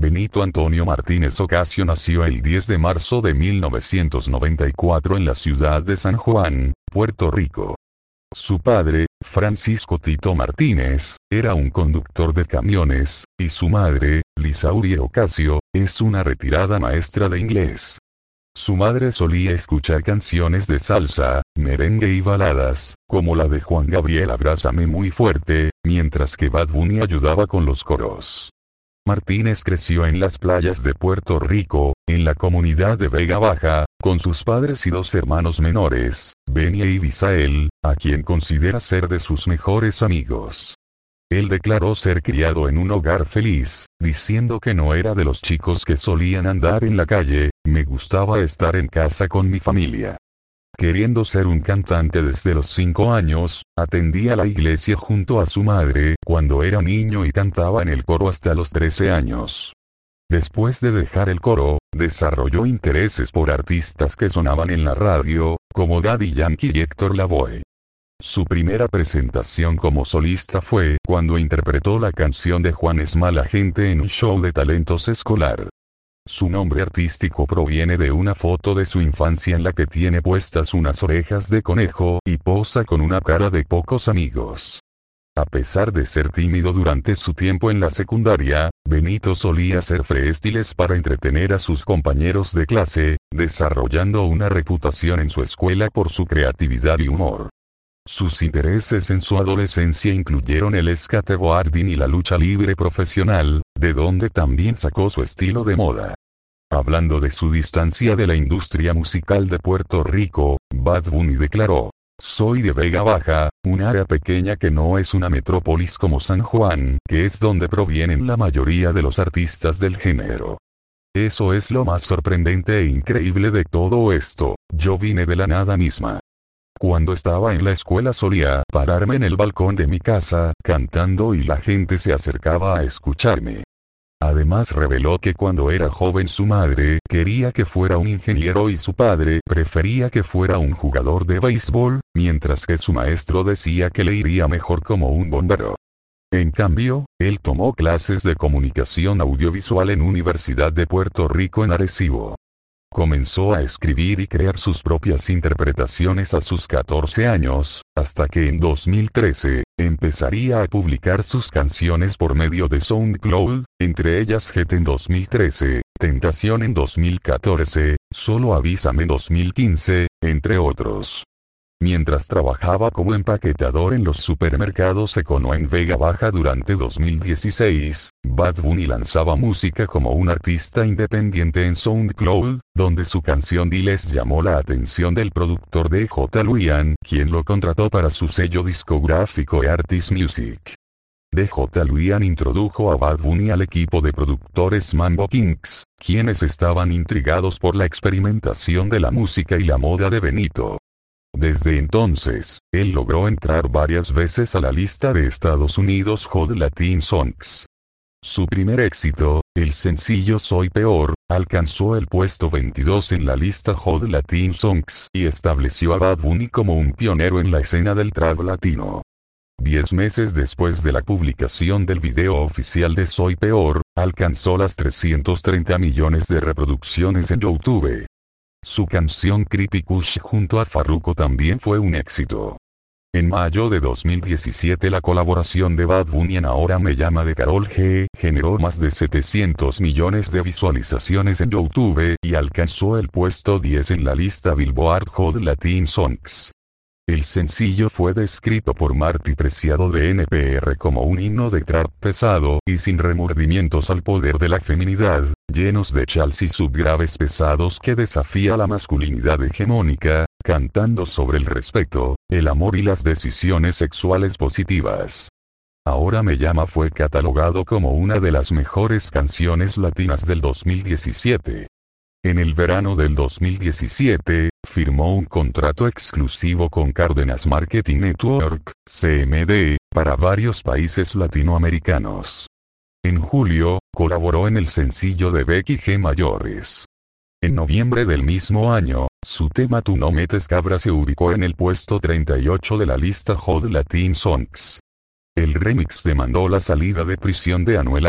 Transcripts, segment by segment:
Benito Antonio Martínez Ocasio nació el 10 de marzo de 1994 en la ciudad de San Juan, Puerto Rico. Su padre, Francisco Tito Martínez, era un conductor de camiones, y su madre, Lisaurie Ocasio, es una retirada maestra de inglés. Su madre solía escuchar canciones de salsa, merengue y baladas, como la de Juan Gabriel Abrázame muy fuerte, mientras que Bad Bunny ayudaba con los coros. Martínez creció en las playas de Puerto Rico, en la comunidad de Vega Baja, con sus padres y dos hermanos menores, Benia y Bisael, a quien considera ser de sus mejores amigos. Él declaró ser criado en un hogar feliz, diciendo que no era de los chicos que solían andar en la calle, me gustaba estar en casa con mi familia. Queriendo ser un cantante desde los 5 años, atendía la iglesia junto a su madre cuando era niño y cantaba en el coro hasta los 13 años. Después de dejar el coro, desarrolló intereses por artistas que sonaban en la radio, como Daddy Yankee y Héctor Lavoe. Su primera presentación como solista fue cuando interpretó la canción de Juan Gente en un show de talentos escolar. Su nombre artístico proviene de una foto de su infancia en la que tiene puestas unas orejas de conejo y posa con una cara de pocos amigos. A pesar de ser tímido durante su tiempo en la secundaria, Benito solía hacer freestiles para entretener a sus compañeros de clase, desarrollando una reputación en su escuela por su creatividad y humor. Sus intereses en su adolescencia incluyeron el skateboarding y la lucha libre profesional, de donde también sacó su estilo de moda. Hablando de su distancia de la industria musical de Puerto Rico, Bad Bunny declaró, soy de Vega Baja, un área pequeña que no es una metrópolis como San Juan, que es donde provienen la mayoría de los artistas del género. Eso es lo más sorprendente e increíble de todo esto, yo vine de la nada misma. Cuando estaba en la escuela solía pararme en el balcón de mi casa, cantando y la gente se acercaba a escucharme. Además reveló que cuando era joven su madre quería que fuera un ingeniero y su padre prefería que fuera un jugador de béisbol, mientras que su maestro decía que le iría mejor como un bombero. En cambio, él tomó clases de comunicación audiovisual en Universidad de Puerto Rico en Arecibo. Comenzó a escribir y crear sus propias interpretaciones a sus 14 años, hasta que en 2013, empezaría a publicar sus canciones por medio de SoundCloud, entre ellas Jet en 2013, Tentación en 2014, Solo Avísame en 2015, entre otros. Mientras trabajaba como empaquetador en los supermercados Econo en Vega Baja durante 2016, Bad Bunny lanzaba música como un artista independiente en SoundCloud, donde su canción Diles llamó la atención del productor de J. Luian, quien lo contrató para su sello discográfico Artist Music. DJ Luian introdujo a Bad Bunny al equipo de productores Mambo Kings, quienes estaban intrigados por la experimentación de la música y la moda de Benito. Desde entonces, él logró entrar varias veces a la lista de Estados Unidos Hot Latin Songs. Su primer éxito, el sencillo Soy Peor, alcanzó el puesto 22 en la lista Hot Latin Songs y estableció a Bad Bunny como un pionero en la escena del trap latino. Diez meses después de la publicación del video oficial de Soy Peor, alcanzó las 330 millones de reproducciones en YouTube. Su canción Creepy Kush junto a Farruko también fue un éxito. En mayo de 2017 la colaboración de Bad Bunny en Ahora Me Llama de Carol G generó más de 700 millones de visualizaciones en YouTube y alcanzó el puesto 10 en la lista Billboard Hot Latin Songs. El sencillo fue descrito por Marty Preciado de NPR como un himno de trap pesado y sin remordimientos al poder de la feminidad, llenos de chals y subgraves pesados que desafía la masculinidad hegemónica, cantando sobre el respeto, el amor y las decisiones sexuales positivas. Ahora me llama fue catalogado como una de las mejores canciones latinas del 2017. En el verano del 2017, firmó un contrato exclusivo con Cárdenas Marketing Network, CMD, para varios países latinoamericanos. En julio, colaboró en el sencillo de Becky G. Mayores. En noviembre del mismo año, su tema Tú no metes cabra se ubicó en el puesto 38 de la lista Hot Latin Songs. El remix demandó la salida de prisión de Anuel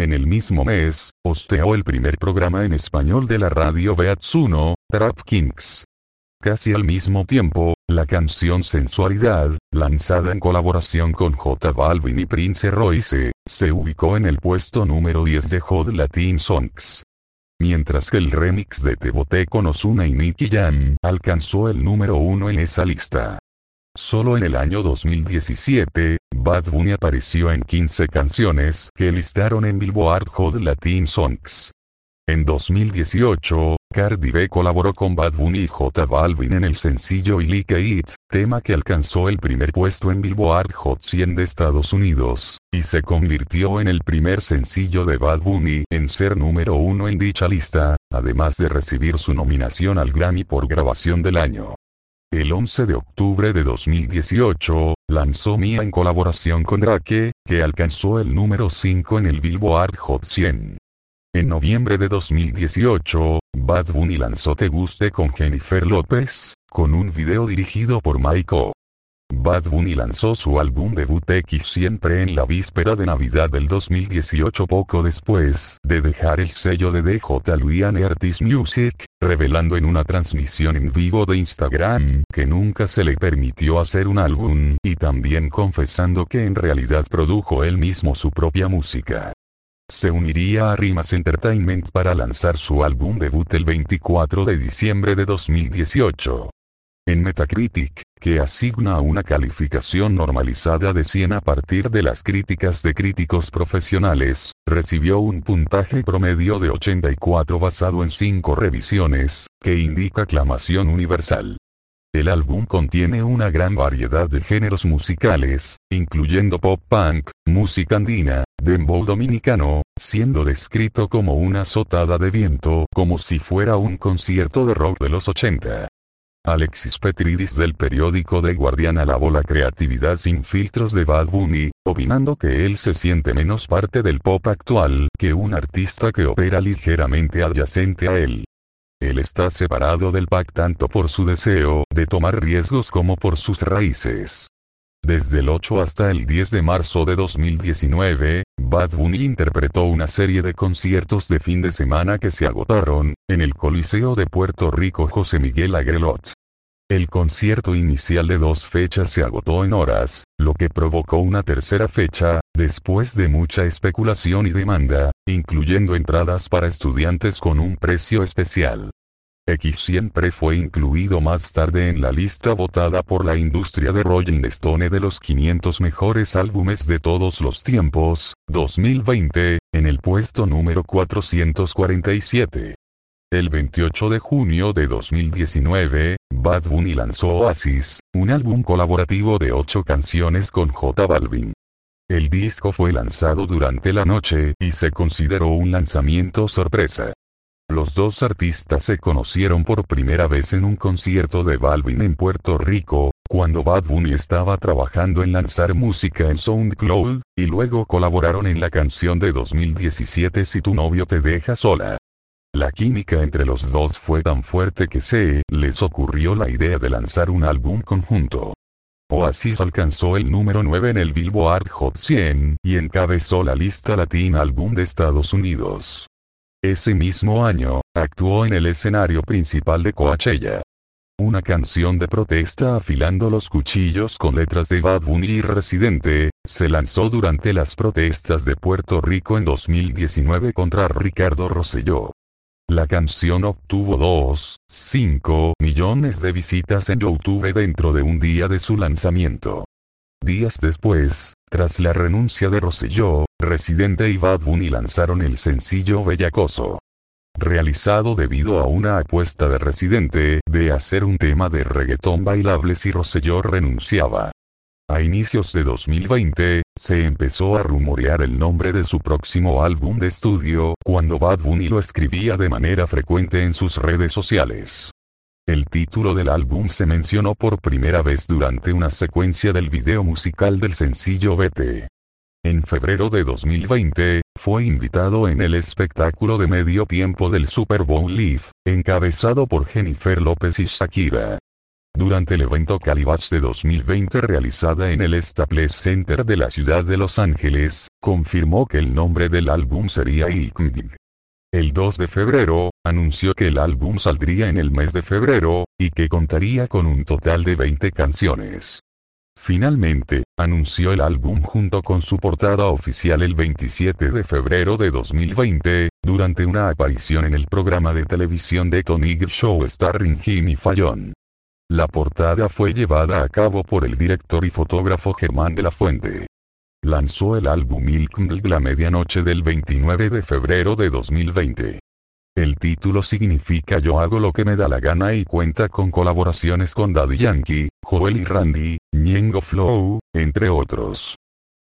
En el mismo mes, hosteó el primer programa en español de la radio Beats 1, Trap Kings. Casi al mismo tiempo, la canción Sensualidad, lanzada en colaboración con J Balvin y Prince Royce, se ubicó en el puesto número 10 de Hot Latin Songs. Mientras que el remix de Te Boté con Ozuna y Nicky Jam alcanzó el número 1 en esa lista. Solo en el año 2017, Bad Bunny apareció en 15 canciones que listaron en Billboard Hot Latin Songs. En 2018, Cardi B colaboró con Bad Bunny y J Balvin en el sencillo Like It, tema que alcanzó el primer puesto en Billboard Hot 100 de Estados Unidos, y se convirtió en el primer sencillo de Bad Bunny en ser número uno en dicha lista, además de recibir su nominación al Grammy por grabación del año. El 11 de octubre de 2018, lanzó Mia en colaboración con Drake, que alcanzó el número 5 en el Billboard Hot 100. En noviembre de 2018, Bad Bunny lanzó Te Guste con Jennifer López, con un video dirigido por Maiko. Bad Bunny lanzó su álbum debut X siempre en la víspera de Navidad del 2018 poco después de dejar el sello de DJ Luian Artist Music, revelando en una transmisión en vivo de Instagram que nunca se le permitió hacer un álbum, y también confesando que en realidad produjo él mismo su propia música se uniría a Rimas Entertainment para lanzar su álbum debut el 24 de diciembre de 2018. En Metacritic, que asigna una calificación normalizada de 100 a partir de las críticas de críticos profesionales, recibió un puntaje promedio de 84 basado en 5 revisiones, que indica aclamación universal. El álbum contiene una gran variedad de géneros musicales, incluyendo pop punk, música andina, dembow dominicano, siendo descrito como una azotada de viento como si fuera un concierto de rock de los 80. Alexis Petridis del periódico The Guardian alabó la creatividad sin filtros de Bad Bunny, opinando que él se siente menos parte del pop actual que un artista que opera ligeramente adyacente a él. Él está separado del pack tanto por su deseo de tomar riesgos como por sus raíces. Desde el 8 hasta el 10 de marzo de 2019, Bad Bunny interpretó una serie de conciertos de fin de semana que se agotaron, en el Coliseo de Puerto Rico José Miguel Agrelot. El concierto inicial de dos fechas se agotó en horas, lo que provocó una tercera fecha, después de mucha especulación y demanda, incluyendo entradas para estudiantes con un precio especial. X siempre fue incluido más tarde en la lista votada por la industria de Rolling Stone de los 500 mejores álbumes de todos los tiempos, 2020, en el puesto número 447. El 28 de junio de 2019, Bad Bunny lanzó Oasis, un álbum colaborativo de ocho canciones con J Balvin. El disco fue lanzado durante la noche y se consideró un lanzamiento sorpresa. Los dos artistas se conocieron por primera vez en un concierto de Balvin en Puerto Rico, cuando Bad Bunny estaba trabajando en lanzar música en SoundCloud, y luego colaboraron en la canción de 2017 Si tu novio te deja sola. La química entre los dos fue tan fuerte que se les ocurrió la idea de lanzar un álbum conjunto. Oasis alcanzó el número 9 en el Billboard Hot 100 y encabezó la lista Latin Álbum de Estados Unidos. Ese mismo año, actuó en el escenario principal de Coachella. Una canción de protesta afilando los cuchillos con letras de Bad Bunny y Residente, se lanzó durante las protestas de Puerto Rico en 2019 contra Ricardo Rosselló. La canción obtuvo 2.5 millones de visitas en YouTube dentro de un día de su lanzamiento. Días después, tras la renuncia de Rosselló, Residente y Bad Bunny lanzaron el sencillo Bellacoso. Realizado debido a una apuesta de Residente de hacer un tema de reggaetón bailable si Rosselló renunciaba. A inicios de 2020, se empezó a rumorear el nombre de su próximo álbum de estudio, cuando Bad Bunny lo escribía de manera frecuente en sus redes sociales. El título del álbum se mencionó por primera vez durante una secuencia del video musical del sencillo Vete. En febrero de 2020, fue invitado en el espectáculo de medio tiempo del Super Bowl Live, encabezado por Jennifer López y Shakira. durante el evento Calibash de 2020 realizada en el Staples Center de la ciudad de Los Ángeles, confirmó que el nombre del álbum sería Ilkmdig. El 2 de febrero, anunció que el álbum saldría en el mes de febrero, y que contaría con un total de 20 canciones. Finalmente, anunció el álbum junto con su portada oficial el 27 de febrero de 2020, durante una aparición en el programa de televisión de Tony Show starring Jimmy Fallon. La portada fue llevada a cabo por el director y fotógrafo Germán de la Fuente. Lanzó el álbum Milk la medianoche del 29 de febrero de 2020. El título significa Yo hago lo que me da la gana y cuenta con colaboraciones con Daddy Yankee, Joel y Randy, Ñengo Flow, entre otros.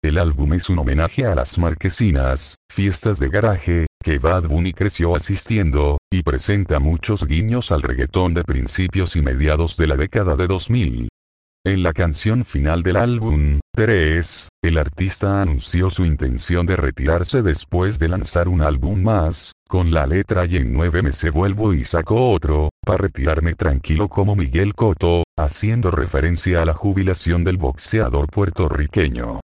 El álbum es un homenaje a las marquesinas, fiestas de garaje, que Bad Bunny creció asistiendo, y presenta muchos guiños al reggaetón de principios y mediados de la década de 2000. En la canción final del álbum, 3, el artista anunció su intención de retirarse después de lanzar un álbum más, con la letra y en nueve meses vuelvo y saco otro, para retirarme tranquilo como Miguel Cotto, haciendo referencia a la jubilación del boxeador puertorriqueño.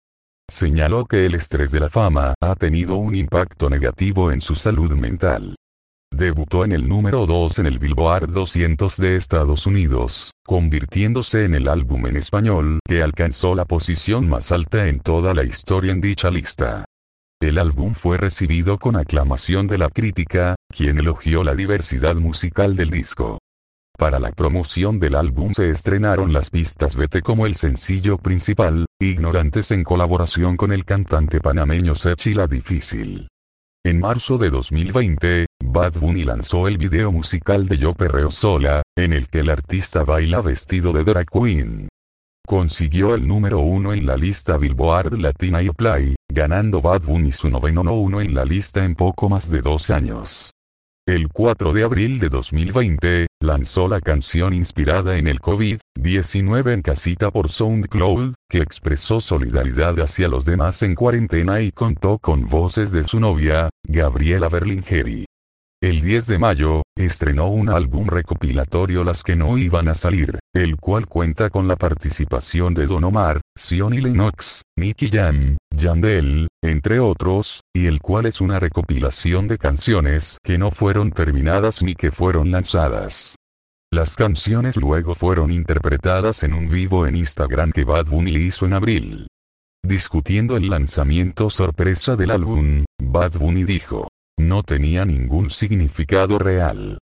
Señaló que el estrés de la fama ha tenido un impacto negativo en su salud mental. Debutó en el número 2 en el Billboard 200 de Estados Unidos, convirtiéndose en el álbum en español que alcanzó la posición más alta en toda la historia en dicha lista. El álbum fue recibido con aclamación de la crítica, quien elogió la diversidad musical del disco. Para la promoción del álbum se estrenaron las pistas Vete como el sencillo principal, Ignorantes en colaboración con el cantante panameño Sechi La Difícil. En marzo de 2020, Bad Bunny lanzó el video musical de Yo Perreo Sola, en el que el artista baila vestido de drag queen. Consiguió el número uno en la lista Billboard Latina y Play, ganando Bad Bunny su noveno uno en la lista en poco más de dos años. El 4 de abril de 2020, lanzó la canción inspirada en el COVID-19 en casita por SoundCloud, que expresó solidaridad hacia los demás en cuarentena y contó con voces de su novia, Gabriela Berlingeri. El 10 de mayo, estrenó un álbum recopilatorio Las que no iban a salir, el cual cuenta con la participación de Don Omar, Sion y Lennox, Nicky Jam, Yandel, entre otros, y el cual es una recopilación de canciones que no fueron terminadas ni que fueron lanzadas. Las canciones luego fueron interpretadas en un vivo en Instagram que Bad Bunny hizo en abril. Discutiendo el lanzamiento sorpresa del álbum, Bad Bunny dijo, no tenía ningún significado real.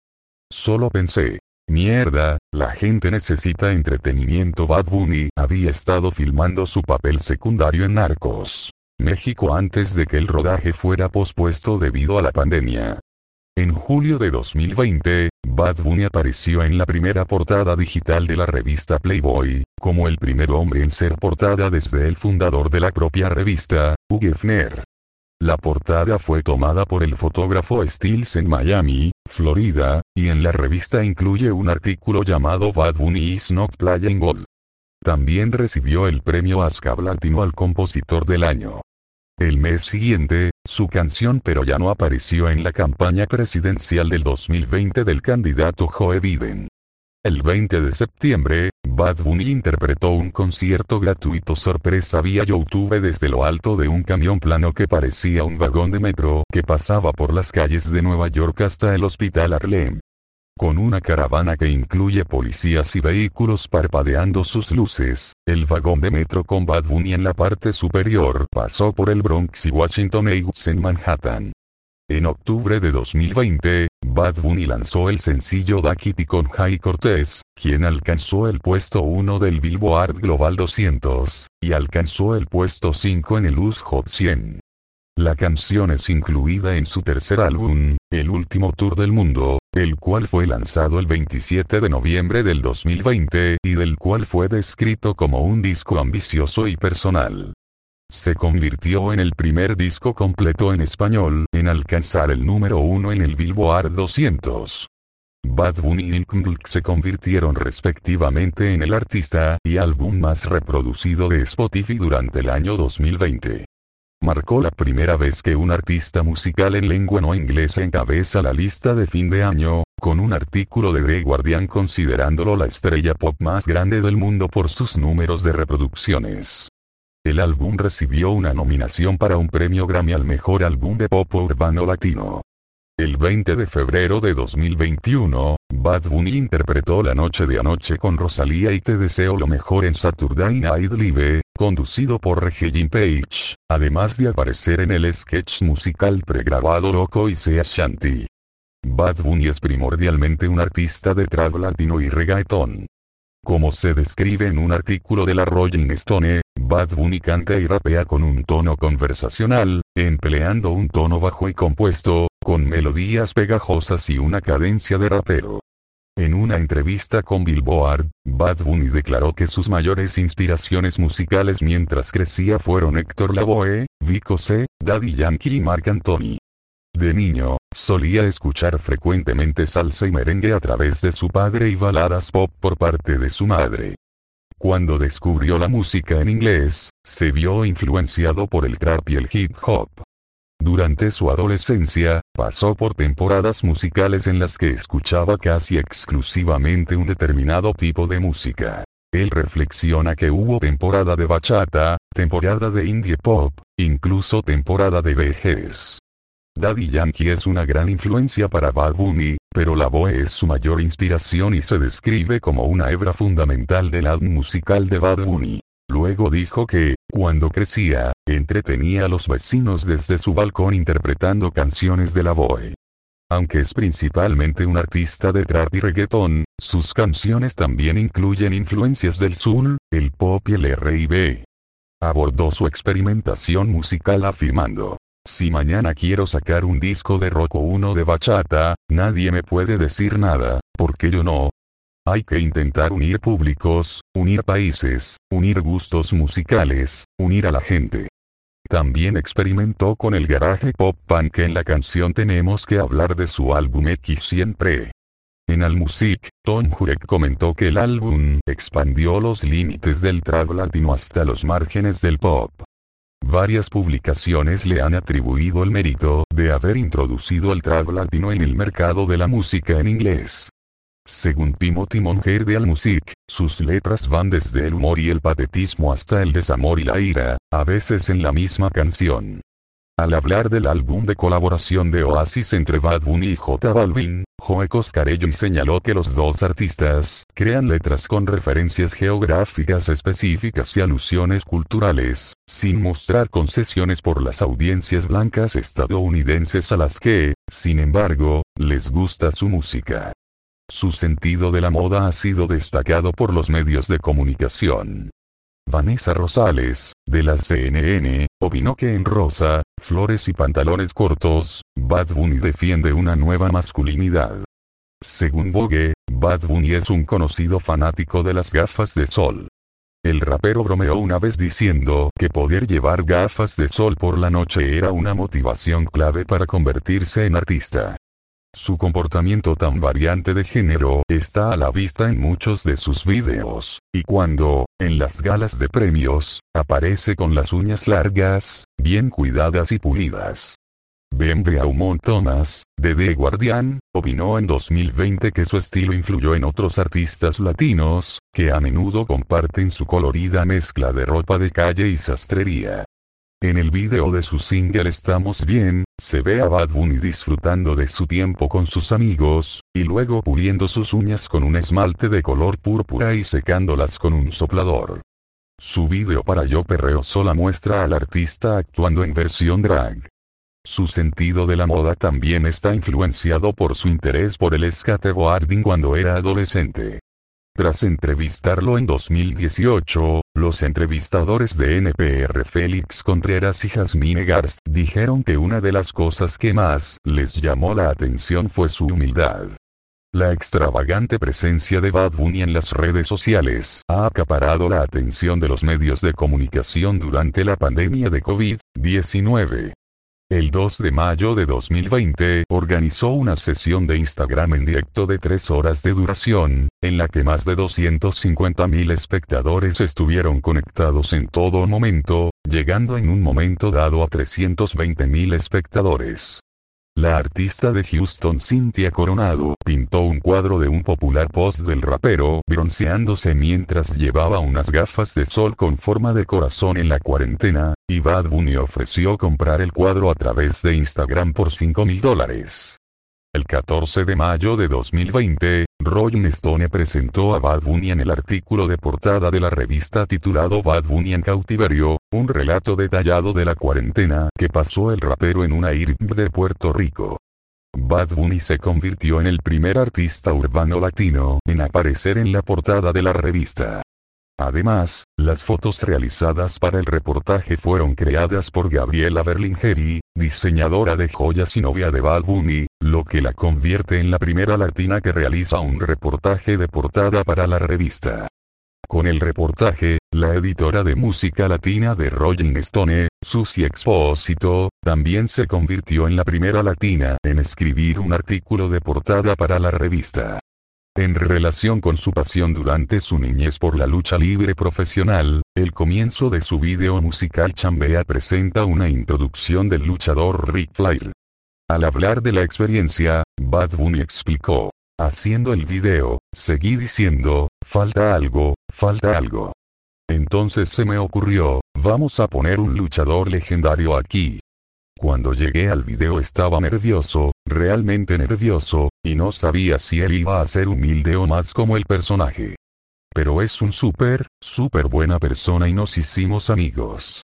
Solo pensé, mierda, la gente necesita entretenimiento. Bad Bunny había estado filmando su papel secundario en Narcos. México antes de que el rodaje fuera pospuesto debido a la pandemia. En julio de 2020, Bad Bunny apareció en la primera portada digital de la revista Playboy, como el primer hombre en ser portada desde el fundador de la propia revista, Hugh Hefner. La portada fue tomada por el fotógrafo Stills en Miami, Florida, y en la revista incluye un artículo llamado Bad Bunny is not playing gold. También recibió el premio ASCAP Latino al compositor del año. El mes siguiente, su canción pero ya no apareció en la campaña presidencial del 2020 del candidato Joe Biden. El 20 de septiembre, Bad Bunny interpretó un concierto gratuito sorpresa vía YouTube desde lo alto de un camión plano que parecía un vagón de metro que pasaba por las calles de Nueva York hasta el hospital Harlem. Con una caravana que incluye policías y vehículos parpadeando sus luces, el vagón de metro con Bad Bunny en la parte superior pasó por el Bronx y Washington Heights en Manhattan. En octubre de 2020, Bad Bunny lanzó el sencillo Da con Jai Cortez, quien alcanzó el puesto 1 del Billboard Global 200, y alcanzó el puesto 5 en el US Hot 100. La canción es incluida en su tercer álbum, El Último Tour del Mundo, el cual fue lanzado el 27 de noviembre del 2020 y del cual fue descrito como un disco ambicioso y personal se convirtió en el primer disco completo en español en alcanzar el número uno en el Billboard 200. Bad Bunny y Ilkmdlk se convirtieron respectivamente en el artista y álbum más reproducido de Spotify durante el año 2020. Marcó la primera vez que un artista musical en lengua no inglesa encabeza la lista de fin de año, con un artículo de The Guardian considerándolo la estrella pop más grande del mundo por sus números de reproducciones. El álbum recibió una nominación para un premio Grammy al mejor álbum de pop urbano latino. El 20 de febrero de 2021, Bad Bunny interpretó La Noche de Anoche con Rosalía y Te Deseo lo mejor en Saturday Night Live, conducido por Regine Page, además de aparecer en el sketch musical pregrabado Loco y Sea Shanty. Bad Bunny es primordialmente un artista de trap latino y reggaeton. Como se describe en un artículo de la Rolling Stone, Bad Bunny canta y rapea con un tono conversacional, empleando un tono bajo y compuesto, con melodías pegajosas y una cadencia de rapero. En una entrevista con Billboard, Bad Bunny declaró que sus mayores inspiraciones musicales mientras crecía fueron Héctor Lavoe, Vico C, Daddy Yankee y Marc Anthony. De niño, solía escuchar frecuentemente salsa y merengue a través de su padre y baladas pop por parte de su madre. Cuando descubrió la música en inglés, se vio influenciado por el trap y el hip hop. Durante su adolescencia, pasó por temporadas musicales en las que escuchaba casi exclusivamente un determinado tipo de música. Él reflexiona que hubo temporada de bachata, temporada de indie pop, incluso temporada de vejez. Daddy Yankee es una gran influencia para Bad Bunny, pero la voz es su mayor inspiración y se describe como una hebra fundamental del álbum musical de Bad Bunny. Luego dijo que, cuando crecía, entretenía a los vecinos desde su balcón interpretando canciones de la Boy. Aunque es principalmente un artista de trap y reggaeton, sus canciones también incluyen influencias del soul, el pop y el R&B. Abordó su experimentación musical afirmando, si mañana quiero sacar un disco de rock o uno de bachata, nadie me puede decir nada, porque yo no, hay que intentar unir públicos, unir países, unir gustos musicales, unir a la gente. También experimentó con el garaje pop punk en la canción Tenemos que hablar de su álbum X siempre. En Allmusic, Tom Jurek comentó que el álbum expandió los límites del trap latino hasta los márgenes del pop. Varias publicaciones le han atribuido el mérito de haber introducido el trap latino en el mercado de la música en inglés. Según Timothy Monger de Allmusic, sus letras van desde el humor y el patetismo hasta el desamor y la ira, a veces en la misma canción. Al hablar del álbum de colaboración de Oasis entre Bad Bunny y J Balvin, Joe Coscarello señaló que los dos artistas crean letras con referencias geográficas específicas y alusiones culturales, sin mostrar concesiones por las audiencias blancas estadounidenses a las que, sin embargo, les gusta su música. Su sentido de la moda ha sido destacado por los medios de comunicación. Vanessa Rosales, de la CNN, opinó que en rosa, flores y pantalones cortos, Bad Bunny defiende una nueva masculinidad. Según Vogue, Bad Bunny es un conocido fanático de las gafas de sol. El rapero bromeó una vez diciendo que poder llevar gafas de sol por la noche era una motivación clave para convertirse en artista. Su comportamiento tan variante de género está a la vista en muchos de sus videos, y cuando, en las galas de premios, aparece con las uñas largas, bien cuidadas y pulidas. Ben Beaumont Thomas, de The Guardian, opinó en 2020 que su estilo influyó en otros artistas latinos, que a menudo comparten su colorida mezcla de ropa de calle y sastrería. En el video de su single Estamos Bien, se ve a Bad Bunny disfrutando de su tiempo con sus amigos, y luego puliendo sus uñas con un esmalte de color púrpura y secándolas con un soplador. Su video para Yo Perreo sola muestra al artista actuando en versión drag. Su sentido de la moda también está influenciado por su interés por el skateboarding cuando era adolescente. Tras entrevistarlo en 2018, los entrevistadores de NPR Félix Contreras y Jasmine Garst dijeron que una de las cosas que más les llamó la atención fue su humildad. La extravagante presencia de Bad Bunny en las redes sociales ha acaparado la atención de los medios de comunicación durante la pandemia de COVID-19. El 2 de mayo de 2020 organizó una sesión de Instagram en directo de 3 horas de duración, en la que más de 250.000 espectadores estuvieron conectados en todo momento, llegando en un momento dado a 320.000 espectadores. La artista de Houston Cynthia Coronado pintó un cuadro de un popular post del rapero bronceándose mientras llevaba unas gafas de sol con forma de corazón en la cuarentena, y Bad Bunny ofreció comprar el cuadro a través de Instagram por 5 mil dólares. El 14 de mayo de 2020, Rolling Stone presentó a Bad Bunny en el artículo de portada de la revista titulado Bad Bunny en cautiverio, un relato detallado de la cuarentena que pasó el rapero en una IRB de Puerto Rico. Bad Bunny se convirtió en el primer artista urbano latino en aparecer en la portada de la revista. Además, las fotos realizadas para el reportaje fueron creadas por Gabriela Berlingeri, diseñadora de joyas y novia de Bad Bunny, lo que la convierte en la primera latina que realiza un reportaje de portada para la revista. Con el reportaje, la editora de música latina de Rolling Stone, Susie Expósito, también se convirtió en la primera latina en escribir un artículo de portada para la revista. En relación con su pasión durante su niñez por la lucha libre profesional, el comienzo de su video musical Chambea presenta una introducción del luchador Rick Flair. Al hablar de la experiencia, Bad Bunny explicó, haciendo el video, seguí diciendo, falta algo, falta algo. Entonces se me ocurrió, vamos a poner un luchador legendario aquí. Cuando llegué al video estaba nervioso, realmente nervioso, y no sabía si él iba a ser humilde o más como el personaje. Pero es un súper, súper buena persona y nos hicimos amigos.